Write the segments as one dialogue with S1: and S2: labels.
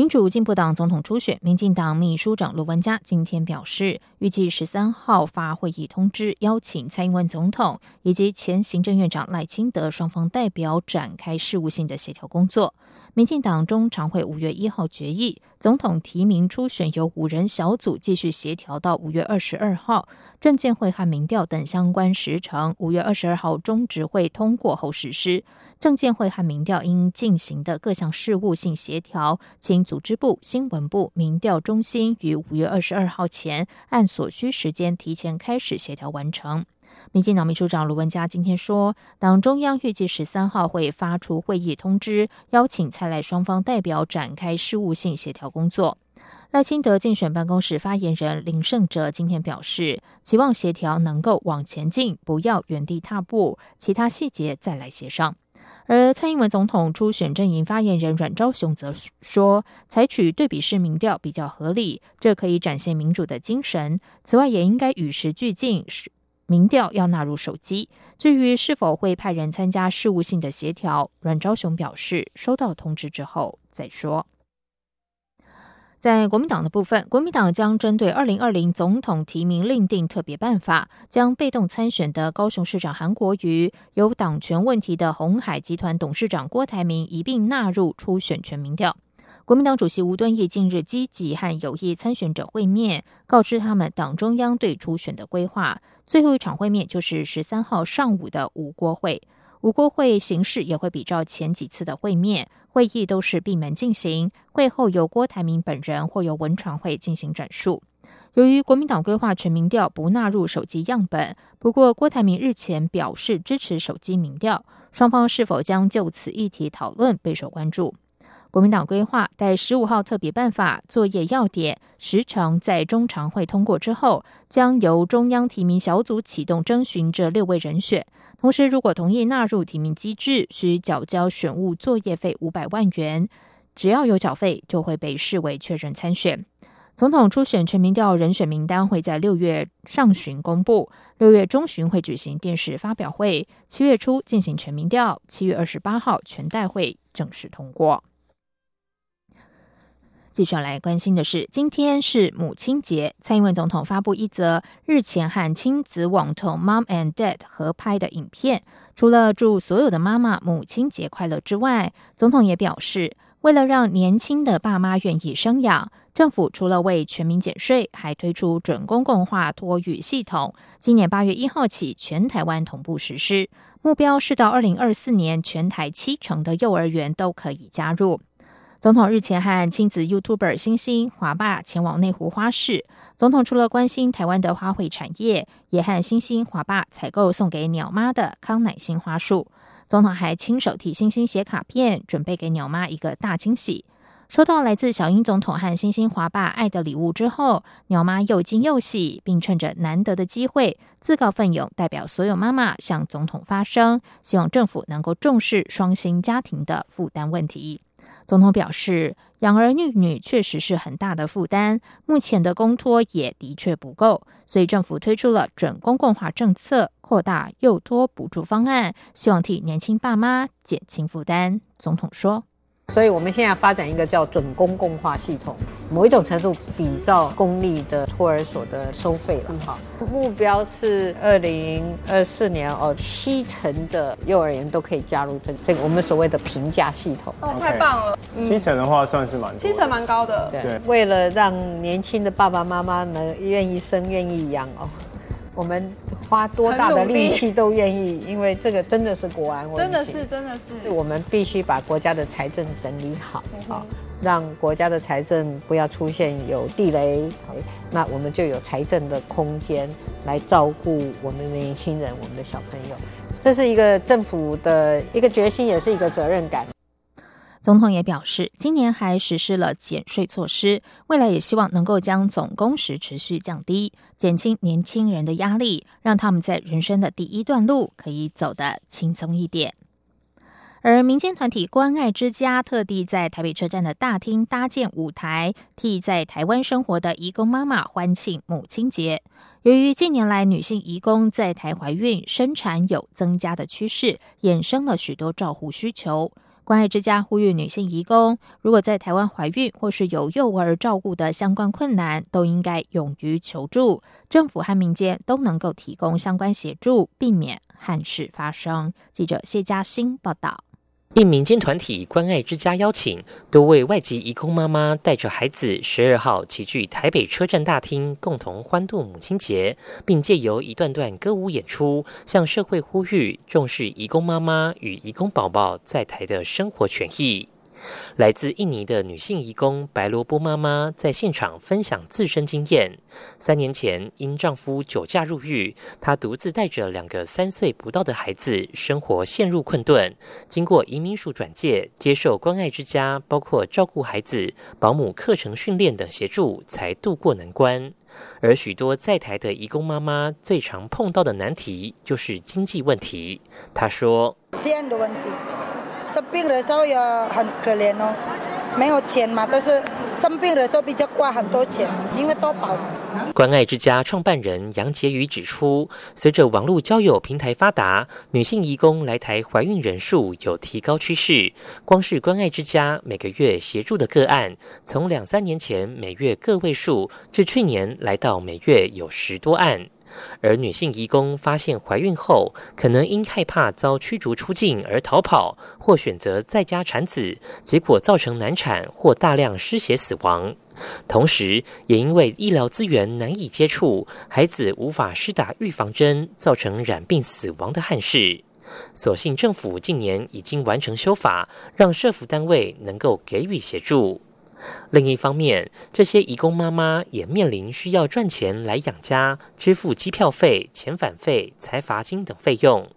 S1: 民主进步党总统初选，民进党秘书长卢文嘉今天表示，预计十三号发会议通知，邀请蔡英文总统以及前行政院长赖清德双方代表展开事务性的协调工作。民进党中常会五月一号决议，总统提名初选由五人小组继续协调到五月二十二号，证监会和民调等相关时程，五月二十二号中执会通过后实施。证监会和民调应进行的各项事务性协调，请组织部、新闻部、民调中心于五月二十二号前按所需时间提前开始协调完成。民进党秘书长卢文嘉今天说，党中央预计十三号会发出会议通知，邀请蔡赖双方代表展开事务性协调工作。赖清德竞选办公室发言人林胜哲今天表示，期望协调能够往前进，不要原地踏步，其他细节再来协商。而蔡英文总统初选阵营发言人阮昭雄则说，采取对比式民调比较合理，这可以展现民主的精神。此外，也应该与时俱进。民调要纳入手机。至于是否会派人参加事务性的协调，阮昭雄表示，收到通知之后再说。在国民党的部分，国民党将针对二零二零总统提名另定特别办法，将被动参选的高雄市长韩国瑜、有党权问题的红海集团董事长郭台铭一并纳入初选全民调。国民党主席吴敦义近日积极和有意参选者会面，告知他们党中央对初选的规划。最后一场会面就是十三号上午的五国会。五国会形式也会比照前几次的会面，会议都是闭门进行，会后由郭台铭本人或由文传会进行转述。由于国民党规划全民调不纳入手机样本，不过郭台铭日前表示支持手机民调，双方是否将就此议题讨论备受关注。国民党规划待十五号特别办法作业要点时程在中常会通过之后，将由中央提名小组启动征询这六位人选。同时，如果同意纳入提名机制，需缴交选务作业费五百万元。只要有缴费，就会被视为确认参选。总统初选全民调人选名单会在六月上旬公布，六月中旬会举行电视发表会，七月初进行全民调，七月二十八号全代会正式通过。继续来关心的是，今天是母亲节，蔡英文总统发布一则日前和亲子网童 Mom and Dad 合拍的影片。除了祝所有的妈妈母亲节快乐之外，总统也表示，为了让年轻的爸妈愿意生养，政府除了为全民减税，还推出准公共化托育系统。今年八月一号起，全台湾同步实施，目标是到二零二四年，全台七成的幼儿园都可以加入。总统日前和亲子 YouTuber 星星华爸前往内湖花市。总统除了关心台湾的花卉产业，也和星星华爸采购送给鸟妈的康乃馨花束。总统还亲手替星星写卡片，准备给鸟妈一个大惊喜。收到来自小英总统和星星华爸爱的礼物之后，鸟妈又惊又喜，并趁着难得的机会自告奋勇，代表所有妈妈向总统发声，希望政府能够重视双薪家庭的负担问题。总统表示，养儿育女确实是很大的负担，目前的公托也的确不够，所以政府推出了准公共化政策，扩大幼托补助方案，希望替年轻爸妈减轻负担。总统说。
S2: 所以，我们现在发展一个叫准公共化系统，某一种程度比照公立的托儿所的收费了哈。目标是二零二四年哦，七成的幼儿园都可以加入这这个我们所谓的评价系统。
S3: 哦，太棒了！
S4: 七成的话算是蛮
S3: 七成蛮高的。
S2: 对，为了让年轻的爸爸妈妈能愿意生、愿意养哦。我们花多大的力气都愿意，因为这个真的是国安问题。
S3: 真的是，真的是。
S2: 我们必须把国家的财政整理好，好让国家的财政不要出现有地雷，那我们就有财政的空间来照顾我们的年轻人、我们的小朋友。这是一个政府的一个决心，也是一个责任感。
S1: 总统也表示，今年还实施了减税措施，未来也希望能够将总工时持续降低，减轻年轻人的压力，让他们在人生的第一段路可以走得轻松一点。而民间团体关爱之家特地在台北车站的大厅搭建舞台，替在台湾生活的移工妈妈欢庆母亲节。由于近年来女性移工在台怀孕、生产有增加的趋势，衍生了许多照护需求。关爱之家呼吁女性移工，如果在台湾怀孕或是有幼儿照顾的相关困难，都应该勇于求助，政府和民间都能够提供相关协助，避免憾事发生。记者谢嘉欣报道。
S4: 应民间团体关爱之家邀请，多位外籍移工妈妈带着孩子，十二号齐聚台北车站大厅，共同欢度母亲节，并借由一段段歌舞演出，向社会呼吁重视移工妈妈与移工宝宝在台的生活权益。来自印尼的女性义工白萝卜妈妈在现场分享自身经验。三年前因丈夫酒驾入狱，她独自带着两个三岁不到的孩子，生活陷入困顿。经过移民署转介，接受关爱之家，包括照顾孩子、保姆课程训练等协助，才渡过难关。而许多在台的义工妈妈最常碰到的难题就是经济问题。她说：“钱的问题。”生病的时候也很可怜哦，没有钱嘛，都是生病的时候比较花很多钱，因为多保。关爱之家创办人杨洁宇指出，随着网络交友平台发达，女性移工来台怀孕人数有提高趋势。光是关爱之家每个月协助的个案，从两三年前每月个位数，至去年来到每月有十多案。而女性移工发现怀孕后，可能因害怕遭驱逐出境而逃跑，或选择在家产子，结果造成难产或大量失血死亡。同时，也因为医疗资源难以接触，孩子无法施打预防针，造成染病死亡的憾事。所幸政府近年已经完成修法，让社福单位能够给予协助。另一方面，这些移工妈妈也面临需要赚钱来养家、支付机票费、遣返费、财罚金等费用。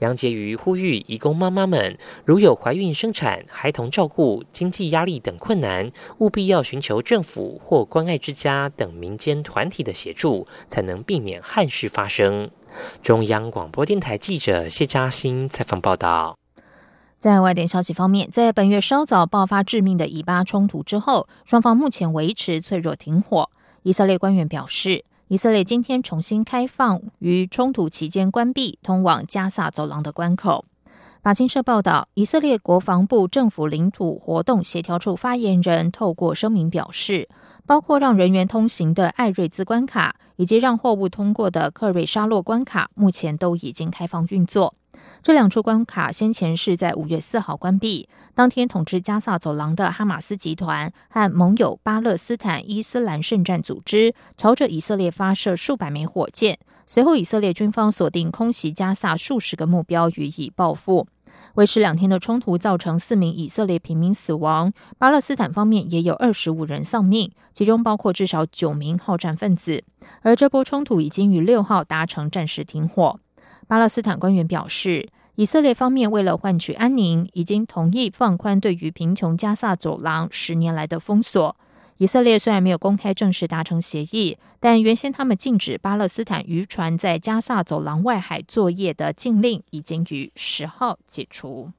S4: 杨洁瑜呼吁移工妈妈们，如有怀孕、生产、孩童照顾、经济压力等困难，务必要寻求政府或关爱之家等民间团体的协助，才能避免憾事发生。中央广播电台记者谢嘉欣采访报道。
S1: 在外电消息方面，在本月稍早爆发致命的以巴冲突之后，双方目前维持脆弱停火。以色列官员表示，以色列今天重新开放于冲突期间关闭通往加萨走廊的关口。法新社报道，以色列国防部政府领土活动协调处发言人透过声明表示，包括让人员通行的艾瑞兹关卡以及让货物通过的克瑞沙洛关卡，目前都已经开放运作。这两处关卡先前是在五月四号关闭。当天，统治加萨走廊的哈马斯集团和盟友巴勒斯坦伊斯兰圣战组织朝着以色列发射数百枚火箭。随后，以色列军方锁定空袭加萨数十个目标予以报复。维持两天的冲突造成四名以色列平民死亡，巴勒斯坦方面也有二十五人丧命，其中包括至少九名好战分子。而这波冲突已经于六号达成暂时停火。巴勒斯坦官员表示，以色列方面为了换取安宁，已经同意放宽对于贫穷加萨走廊十年来的封锁。以色列虽然没有公开正式达成协议，但原先他们禁止巴勒斯坦渔船在加萨走廊外海作业的禁令已经于十号解除。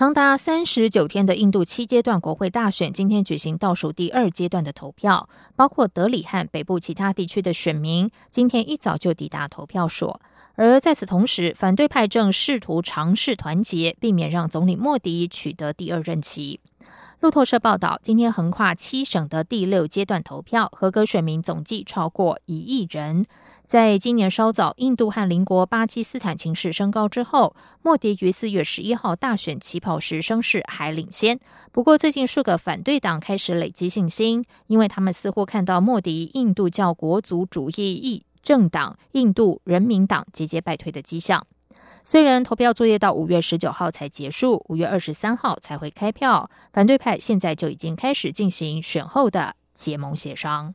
S1: 长达三十九天的印度七阶段国会大选今天举行倒数第二阶段的投票，包括德里和北部其他地区的选民今天一早就抵达投票所。而在此同时，反对派正试图尝试团结，避免让总理莫迪取得第二任期。路透社报道，今天横跨七省的第六阶段投票，合格选民总计超过一亿人。在今年稍早，印度和邻国巴基斯坦情势升高之后，莫迪于四月十一号大选起跑时声势还领先。不过，最近数个反对党开始累积信心，因为他们似乎看到莫迪印度教国族主义裔政党印度人民党节节败退的迹象。虽然投票作业到五月十九号才结束，五月二十三号才会开票，反对派现在就已经开始进行选后的结盟协商。